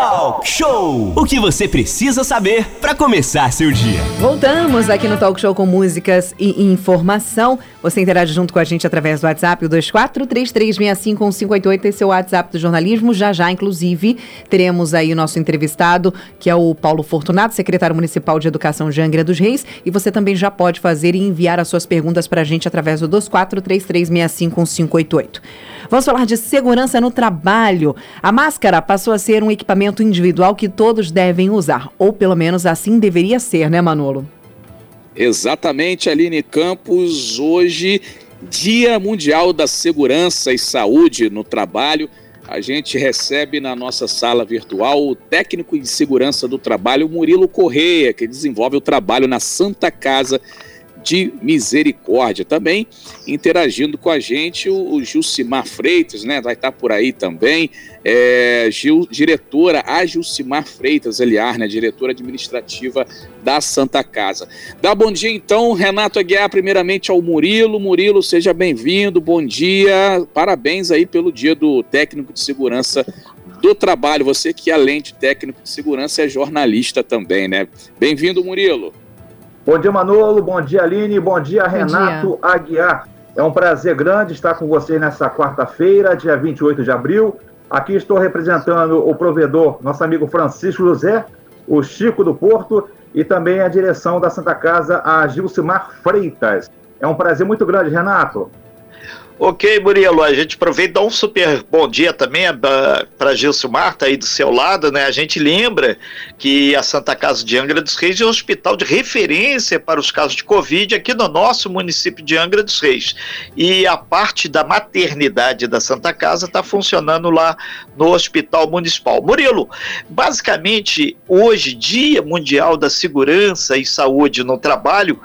Talk Show! O que você precisa saber para começar seu dia. Voltamos aqui no Talk Show com músicas e informação. Você interage junto com a gente através do WhatsApp, o 2433651588, esse é o WhatsApp do jornalismo. Já já, inclusive, teremos aí o nosso entrevistado, que é o Paulo Fortunato, secretário municipal de Educação de Angra dos Reis. E você também já pode fazer e enviar as suas perguntas para a gente através do 2433651588. Vamos falar de segurança no trabalho. A máscara passou a ser um equipamento individual que todos devem usar, ou pelo menos assim deveria ser, né, Manolo? Exatamente, Aline Campos. Hoje, Dia Mundial da Segurança e Saúde no Trabalho. A gente recebe na nossa sala virtual o técnico de segurança do trabalho, Murilo Correia, que desenvolve o trabalho na Santa Casa de Misericórdia. Também interagindo com a gente o, o Gilcimar Freitas, né? Vai estar por aí também. É, Gil, diretora, a Gilcimar Freitas, aliás, né? Diretora administrativa da Santa Casa. Dá bom dia então, Renato Aguiar, primeiramente ao Murilo. Murilo, seja bem-vindo, bom dia. Parabéns aí pelo dia do técnico de segurança do trabalho. Você que, além de técnico de segurança, é jornalista também, né? Bem-vindo, Murilo. Bom dia, Manolo. Bom dia, Aline. Bom dia, bom Renato dia. Aguiar. É um prazer grande estar com vocês nessa quarta-feira, dia 28 de abril. Aqui estou representando o provedor, nosso amigo Francisco José, o Chico do Porto e também a direção da Santa Casa, a Gilcimar Freitas. É um prazer muito grande, Renato. Ok, Murilo, a gente aproveita e dá um super bom dia também eh, para Gilson Marta aí do seu lado, né? A gente lembra que a Santa Casa de Angra dos Reis é um hospital de referência para os casos de Covid aqui no nosso município de Angra dos Reis. E a parte da maternidade da Santa Casa está funcionando lá no Hospital Municipal. Murilo, basicamente, hoje, Dia Mundial da Segurança e Saúde no Trabalho,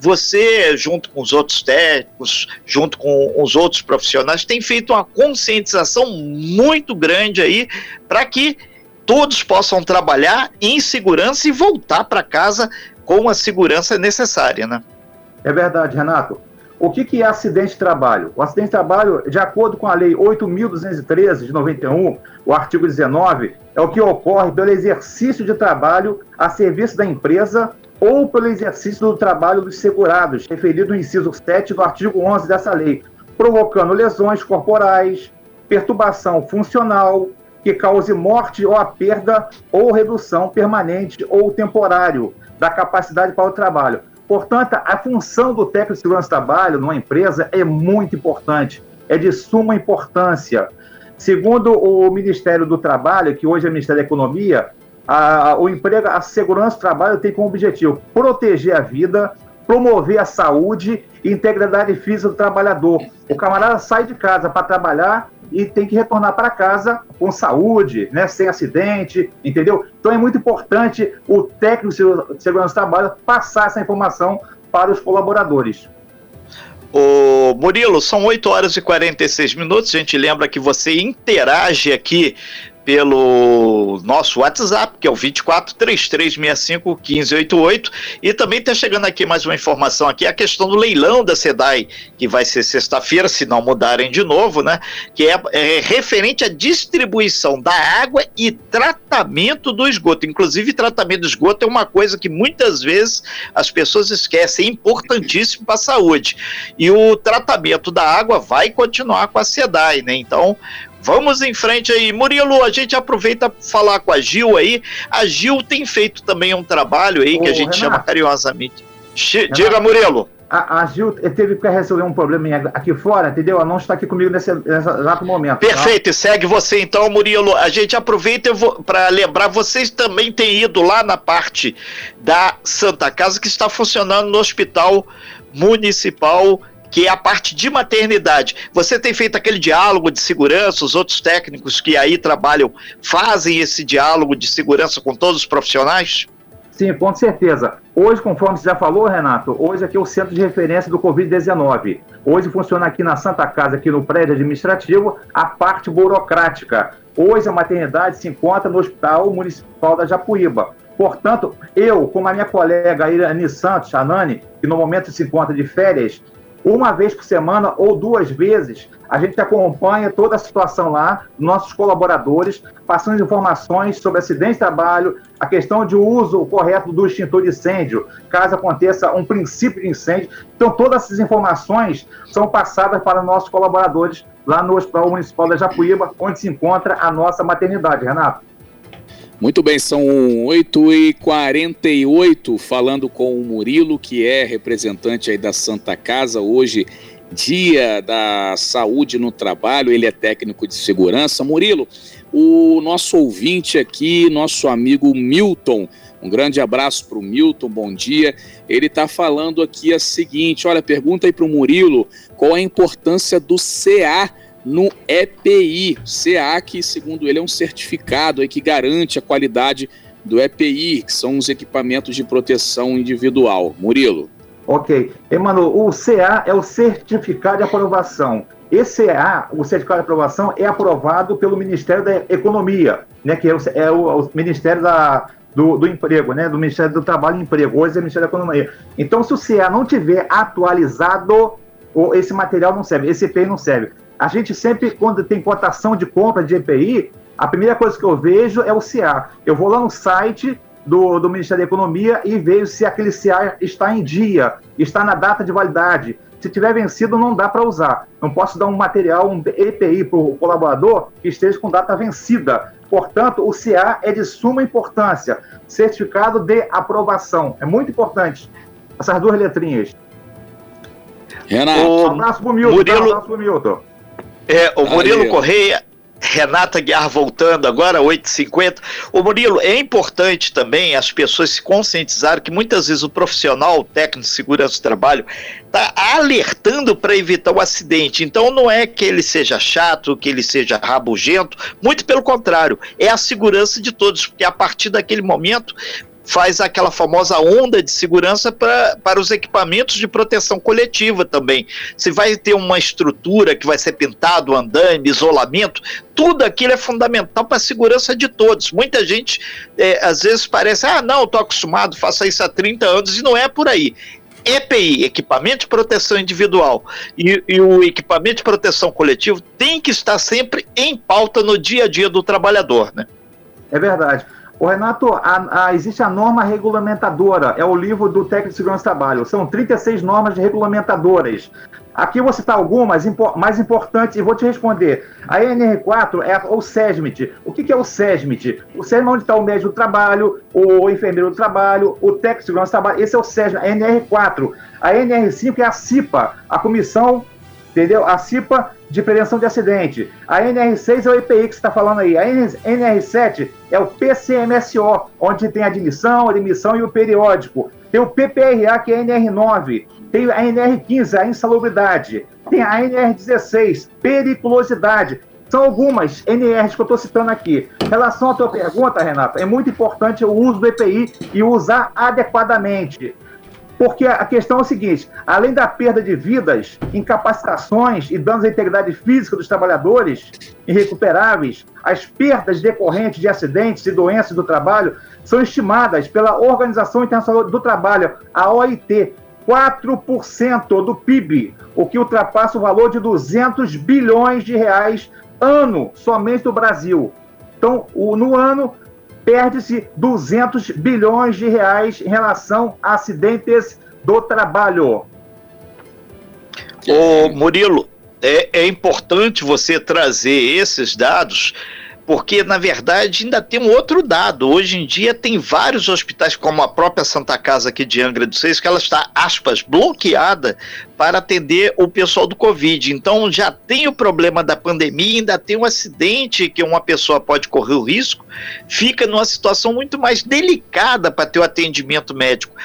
você, junto com os outros técnicos, junto com os outros profissionais, tem feito uma conscientização muito grande aí para que todos possam trabalhar em segurança e voltar para casa com a segurança necessária, né? É verdade, Renato. O que, que é acidente de trabalho? O acidente de trabalho, de acordo com a Lei 8.213 de 91, o artigo 19, é o que ocorre pelo exercício de trabalho a serviço da empresa ou pelo exercício do trabalho dos segurados, referido no inciso 7 do artigo 11 dessa lei, provocando lesões corporais, perturbação funcional, que cause morte ou a perda ou redução permanente ou temporário da capacidade para o trabalho. Portanto, a função do técnico de segurança do trabalho numa empresa é muito importante, é de suma importância. Segundo o Ministério do Trabalho, que hoje é o Ministério da Economia, a, o emprego, a segurança do trabalho tem como objetivo proteger a vida, promover a saúde e integridade física do trabalhador. O camarada sai de casa para trabalhar e tem que retornar para casa com saúde, né, sem acidente, entendeu? Então é muito importante o técnico de segurança do trabalho passar essa informação para os colaboradores. O Murilo, são 8 horas e 46 minutos. A gente lembra que você interage aqui pelo nosso WhatsApp, que é o 24 3365 1588. E também está chegando aqui mais uma informação aqui, a questão do leilão da SEDAI, que vai ser sexta-feira, se não mudarem de novo, né? Que é, é, referente à distribuição da água e tratamento do esgoto. Inclusive, tratamento do esgoto é uma coisa que muitas vezes as pessoas esquecem, é importantíssimo para a saúde. E o tratamento da água vai continuar com a SEDAI, né? Então, Vamos em frente aí. Murilo, a gente aproveita para falar com a Gil aí. A Gil tem feito também um trabalho aí Ô, que a gente Renato. chama carinhosamente. Renato. Diga, Murilo. A, a, Gil teve que resolver um problema aqui fora, entendeu? Ela não está aqui comigo nesse, nesse exato momento. Tá? Perfeito, tá? segue você então, Murilo. A gente aproveita para lembrar, vocês também têm ido lá na parte da Santa Casa que está funcionando no Hospital Municipal que é a parte de maternidade. Você tem feito aquele diálogo de segurança, os outros técnicos que aí trabalham fazem esse diálogo de segurança com todos os profissionais? Sim, com certeza. Hoje, conforme você já falou, Renato, hoje aqui é o centro de referência do Covid-19. Hoje funciona aqui na Santa Casa, aqui no prédio administrativo, a parte burocrática. Hoje a maternidade se encontra no Hospital Municipal da Japuíba. Portanto, eu, como a minha colega Irani Santos, a Nani, que no momento se encontra de férias, uma vez por semana ou duas vezes, a gente acompanha toda a situação lá, nossos colaboradores, passando informações sobre acidente de trabalho, a questão de uso correto do extintor de incêndio, caso aconteça um princípio de incêndio. Então, todas essas informações são passadas para nossos colaboradores lá no Hospital Municipal da Japuíba, onde se encontra a nossa maternidade, Renato. Muito bem, são 8h48, falando com o Murilo, que é representante aí da Santa Casa, hoje, dia da saúde no trabalho, ele é técnico de segurança. Murilo, o nosso ouvinte aqui, nosso amigo Milton, um grande abraço para o Milton, bom dia. Ele está falando aqui a seguinte: olha, pergunta aí para o Murilo qual a importância do CA no EPI. Que segundo ele é um certificado aí que garante a qualidade do EPI, que são os equipamentos de proteção individual. Murilo. Ok. Emanuel, o CA é o certificado de aprovação. Esse CA, o certificado de aprovação, é aprovado pelo Ministério da Economia, né, que é o, é o, o Ministério da, do, do, Emprego, né, do Ministério do Trabalho e Emprego, hoje é o Ministério da Economia. Então, se o CA não tiver atualizado, esse material não serve, esse EPI não serve. A gente sempre, quando tem cotação de compra de EPI, a primeira coisa que eu vejo é o CA. Eu vou lá no site do, do Ministério da Economia e vejo se aquele CA está em dia, está na data de validade. Se tiver vencido, não dá para usar. Não posso dar um material, um EPI para o colaborador que esteja com data vencida. Portanto, o CA é de suma importância. Certificado de aprovação. É muito importante. Essas duas letrinhas. Renato. Um abraço pro Milton. Murilo... Um abraço pro Milton. É, o Murilo. Correia, Renata Guiar voltando agora, 8h50. O Murilo, é importante também as pessoas se conscientizarem que muitas vezes o profissional, o técnico de segurança do trabalho, está alertando para evitar o acidente. Então não é que ele seja chato, que ele seja rabugento, muito pelo contrário, é a segurança de todos, porque a partir daquele momento faz aquela famosa onda de segurança pra, para os equipamentos de proteção coletiva também. Se vai ter uma estrutura que vai ser pintado, andame, isolamento, tudo aquilo é fundamental para a segurança de todos. Muita gente é, às vezes parece, ah, não, estou acostumado, faço isso há 30 anos, e não é por aí. EPI, equipamento de proteção individual, e, e, o equipamento de proteção coletivo tem que estar sempre em pauta no dia a dia do trabalhador, né? É verdade. O Renato, a, a, existe a norma regulamentadora, é o livro do técnico de segurança do trabalho. São 36 normas regulamentadoras. Aqui vou citar algumas mais importantes e vou te responder. A NR4 é o SESMIT. O que, que é o SESMIT? O SESMIT é onde está o médico do trabalho, o enfermeiro do trabalho, o técnico de segurança do trabalho. Esse é o SESMIT, a NR4. A NR5 é a CIPA, a Comissão entendeu? A CIPA de prevenção de acidente. A NR6 é o EPI que você está falando aí. A NR7 é o PCMSO, onde tem a admissão, a e o periódico. Tem o PPRA, que é a NR9. Tem a NR15, a insalubridade. Tem a NR16, periculosidade. São algumas NRs que eu estou citando aqui. Em relação à tua pergunta, Renata, é muito importante o uso do EPI e usar adequadamente. Porque a questão é o seguinte: além da perda de vidas, incapacitações e danos à integridade física dos trabalhadores irrecuperáveis, as perdas decorrentes de acidentes e doenças do trabalho são estimadas pela Organização Internacional do Trabalho, a OIT, 4% do PIB, o que ultrapassa o valor de 200 bilhões de reais ano somente do Brasil. Então, no ano, perde-se 200 bilhões de reais em relação a acidentes do trabalho. Murilo, é, é importante você trazer esses dados porque na verdade ainda tem um outro dado. Hoje em dia tem vários hospitais, como a própria Santa Casa aqui de Angra dos Reis, que ela está, aspas, bloqueada para atender o pessoal do Covid. Então já tem o problema da pandemia, ainda tem um acidente que uma pessoa pode correr o risco, fica numa situação muito mais delicada para ter o atendimento médico.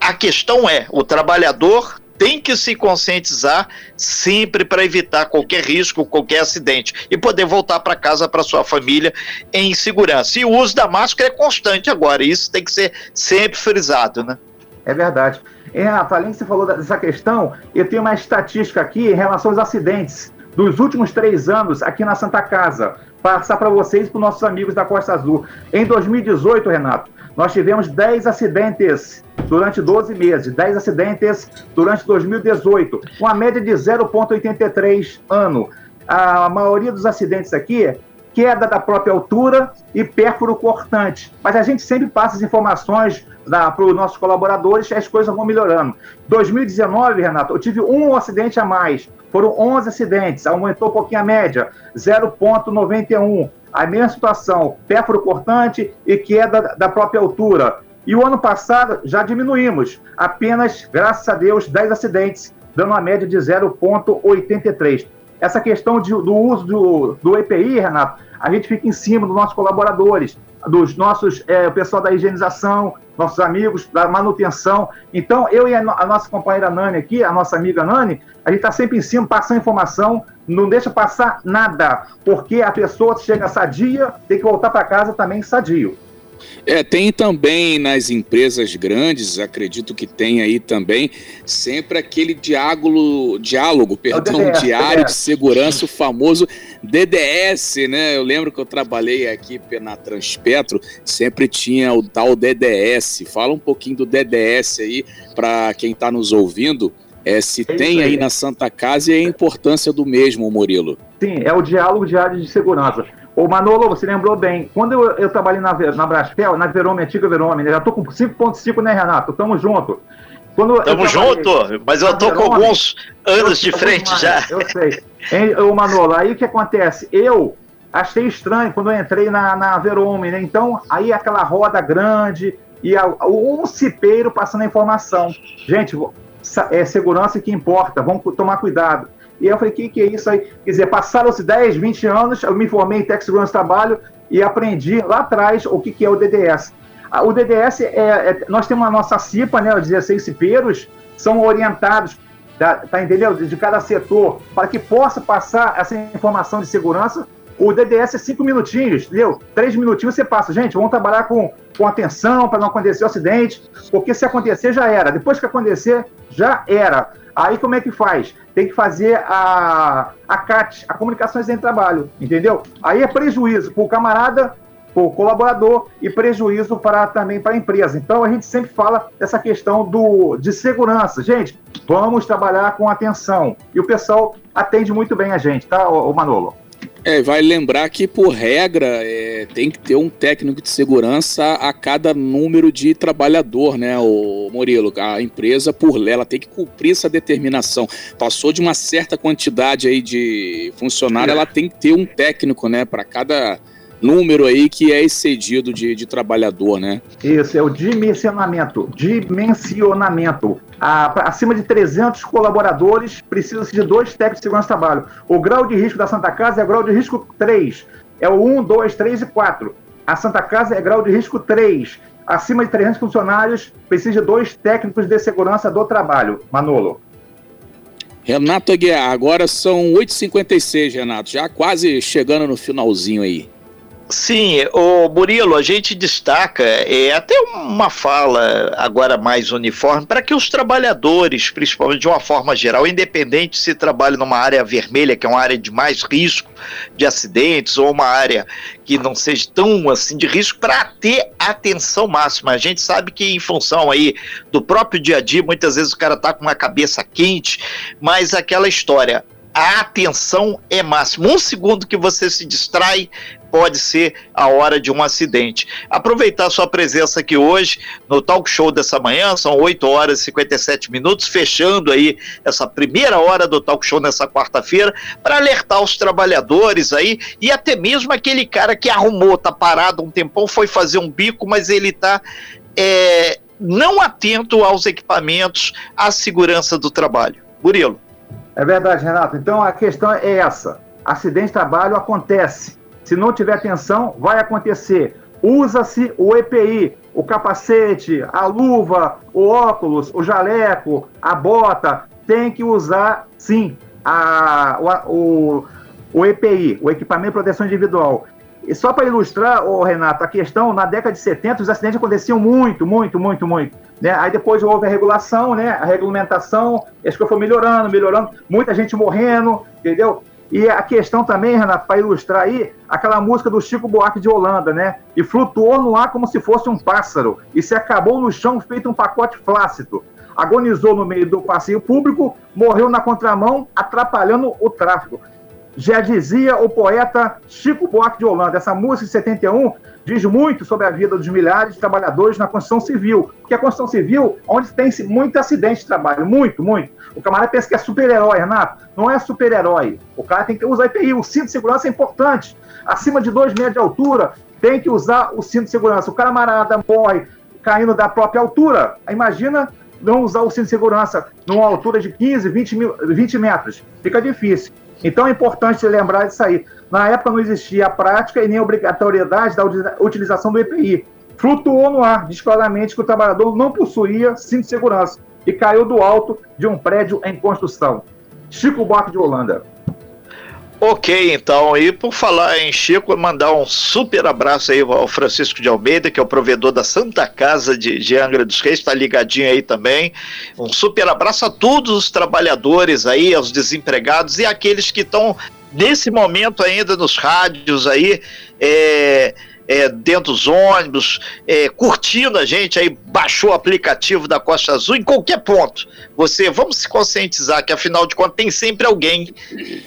A questão é, o trabalhador tem que se conscientizar sempre para evitar qualquer risco, qualquer acidente e poder voltar para casa, para sua família em segurança. E o uso da máscara é constante agora, isso tem que ser sempre frisado, né? É verdade. Renato, além que você falou dessa questão, eu tenho uma estatística aqui em relação aos acidentes dos últimos três anos aqui na Santa Casa. Passar para vocês e para os nossos amigos da Costa Azul. Em 2018, Renato, nós tivemos 10 acidentes durante 12 meses, 10 acidentes durante 2018, com a média de 0,83 ano. A maioria dos acidentes aqui queda da própria altura e pérfuro cortante. Mas a gente sempre passa as informações para os nossos colaboradores as coisas vão melhorando. 2019, Renato, eu tive um acidente a mais. Foram 11 acidentes, aumentou um pouquinho a média, 0,91. A mesma situação, pérfuro cortante e queda da própria altura. E o ano passado já diminuímos, apenas, graças a Deus, 10 acidentes, dando uma média de 0,83 essa questão de, do uso do, do EPI, Renato, a gente fica em cima dos nossos colaboradores, dos nossos, é, o pessoal da higienização, nossos amigos da manutenção. Então, eu e a, a nossa companheira Nani aqui, a nossa amiga Nani, a gente está sempre em cima, passando informação, não deixa passar nada, porque a pessoa chega sadia, tem que voltar para casa também sadio. É, tem também nas empresas grandes, acredito que tem aí também, sempre aquele diálogo, diálogo, é perdão, DDS, diário DDS. de segurança, o famoso DDS, né? Eu lembro que eu trabalhei aqui na Transpetro, sempre tinha o tal DDS. Fala um pouquinho do DDS aí para quem está nos ouvindo. É, se é tem aí. aí na Santa Casa e a importância do mesmo, Murilo. Sim, é o diálogo diário de segurança. Ô Manolo, você lembrou bem, quando eu, eu trabalhei na, na Braspel, na Verome, antiga Verome, né? já tô com 5.5, né, Renato? Tamo junto. Quando Tamo junto, mas eu tô com alguns anos de frente mais, já. Eu sei. Hein, ô Manolo, aí o que acontece? Eu achei estranho quando eu entrei na, na Verome, né? Então, aí aquela roda grande e a, um cipeiro passando a informação. Gente, é segurança que importa, vamos tomar cuidado. E eu falei, o que, que é isso aí? Quer dizer, passaram-se 10, 20 anos, eu me formei em Tech Segurança Trabalho e aprendi lá atrás o que, que é o DDS. O DDS, é, é, nós temos a nossa CIPA, né, os 16 cipeiros, são orientados, tá, tá entendeu? De cada setor, para que possa passar essa informação de segurança. O DDS é cinco minutinhos, entendeu? Três minutinhos você passa. Gente, vamos trabalhar com, com atenção para não acontecer acidente, porque se acontecer já era. Depois que acontecer, já era. Aí como é que faz? Tem que fazer a, a CAT, a comunicações em trabalho, entendeu? Aí é prejuízo para o camarada, para o colaborador e prejuízo para também para a empresa. Então a gente sempre fala dessa questão do, de segurança. Gente, vamos trabalhar com atenção. E o pessoal atende muito bem a gente, tá, o Manolo? É, vai lembrar que, por regra, é, tem que ter um técnico de segurança a cada número de trabalhador, né, o Murilo? A empresa, por lei, ela tem que cumprir essa determinação. Passou de uma certa quantidade aí de funcionário, ela tem que ter um técnico, né, para cada número aí que é excedido de, de trabalhador, né? Isso, é o dimensionamento. Dimensionamento. A, acima de 300 colaboradores, precisa-se de dois técnicos de segurança do trabalho. O grau de risco da Santa Casa é grau de risco 3. É o 1, 2, 3 e 4. A Santa Casa é grau de risco 3. Acima de 300 funcionários, precisa de dois técnicos de segurança do trabalho. Manolo. Renato Aguiar, agora são 8h56, Renato, já quase chegando no finalzinho aí. Sim, o Murilo, a gente destaca é, até uma fala agora mais uniforme para que os trabalhadores, principalmente de uma forma geral, independente se trabalha numa área vermelha, que é uma área de mais risco de acidentes, ou uma área que não seja tão assim de risco, para ter atenção máxima. A gente sabe que em função aí do próprio dia a dia, muitas vezes o cara tá com uma cabeça quente, mas aquela história, a atenção é máxima. Um segundo que você se distrai pode ser a hora de um acidente. Aproveitar sua presença aqui hoje no talk show dessa manhã, são 8 horas e 57 minutos, fechando aí essa primeira hora do talk show nessa quarta-feira, para alertar os trabalhadores aí e até mesmo aquele cara que arrumou, tá parado um tempão, foi fazer um bico, mas ele tá. É, não atento aos equipamentos, à segurança do trabalho. Murilo. É verdade, Renato. Então a questão é essa: acidente de trabalho acontece. Se não tiver atenção, vai acontecer. Usa-se o EPI, o capacete, a luva, o óculos, o jaleco, a bota. Tem que usar, sim, a, o, o EPI, o equipamento de proteção individual. E só para ilustrar, oh, Renato, a questão, na década de 70, os acidentes aconteciam muito, muito, muito, muito. Né? Aí depois houve a regulação, né? a regulamentação, as coisas foram melhorando, melhorando, muita gente morrendo, entendeu? E a questão também, Renato, para ilustrar aí, aquela música do Chico Buarque de Holanda, né? E flutuou no ar como se fosse um pássaro e se acabou no chão feito um pacote flácido. Agonizou no meio do passeio público, morreu na contramão, atrapalhando o tráfego. Já dizia o poeta Chico Buarque de Holanda. Essa música de 71 diz muito sobre a vida dos milhares de trabalhadores na construção civil. Porque a construção civil, onde tem muito acidente de trabalho, muito, muito. O camarada pensa que é super-herói, Renato. Não é super-herói. O cara tem que usar EPI. O cinto de segurança é importante. Acima de dois metros de altura, tem que usar o cinto de segurança. O camarada morre caindo da própria altura. Imagina não usar o cinto de segurança numa altura de 15, 20, mil, 20 metros. Fica difícil. Então é importante lembrar disso aí. Na época não existia a prática e nem a obrigatoriedade da utilização do EPI. Flutuou no ar, diz claramente que o trabalhador não possuía cinto de segurança e caiu do alto de um prédio em construção. Chico Buarque de Holanda. Ok, então, e por falar em Chico, mandar um super abraço aí ao Francisco de Almeida, que é o provedor da Santa Casa de, de Angra dos Reis, está ligadinho aí também. Um super abraço a todos os trabalhadores aí, aos desempregados e aqueles que estão nesse momento ainda nos rádios aí, é, é, dentro dos ônibus, é, curtindo a gente, aí baixou o aplicativo da Costa Azul em qualquer ponto. Você, vamos se conscientizar que afinal de contas tem sempre alguém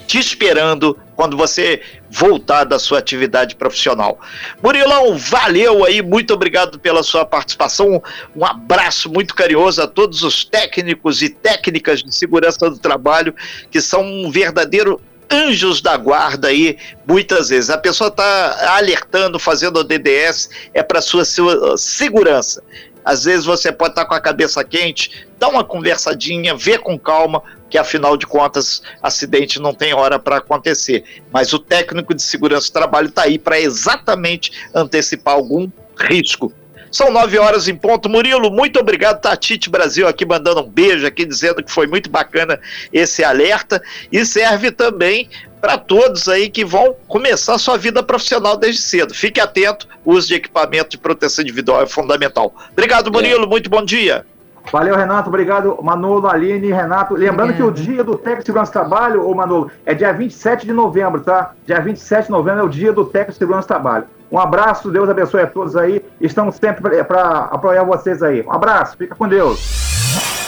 te esperando quando você voltar da sua atividade profissional. Murilão, valeu aí, muito obrigado pela sua participação. Um abraço muito carinhoso a todos os técnicos e técnicas de segurança do trabalho que são um verdadeiro anjos da guarda aí, muitas vezes. A pessoa está alertando, fazendo o DDS, é para sua, sua segurança. Às vezes você pode estar tá com a cabeça quente, dá uma conversadinha, vê com calma, que afinal de contas, acidente não tem hora para acontecer. Mas o técnico de segurança do trabalho está aí para exatamente antecipar algum risco são nove horas em ponto. Murilo, muito obrigado. Tatite Brasil aqui mandando um beijo aqui, dizendo que foi muito bacana esse alerta. E serve também para todos aí que vão começar sua vida profissional desde cedo. Fique atento, o uso de equipamento de proteção individual é fundamental. Obrigado, Murilo. É. Muito bom dia. Valeu, Renato. Obrigado, Manolo, Aline, Renato. Lembrando que o dia do técnico de segurança do trabalho, ô Manolo, é dia 27 de novembro, tá? Dia 27 de novembro é o dia do técnico de segurança do trabalho. Um abraço, Deus abençoe a todos aí. Estamos sempre para apoiar vocês aí. Um abraço, fica com Deus.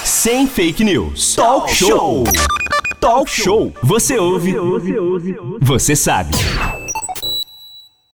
Sem fake news. Talk show. Talk show. Você ouve. Você sabe.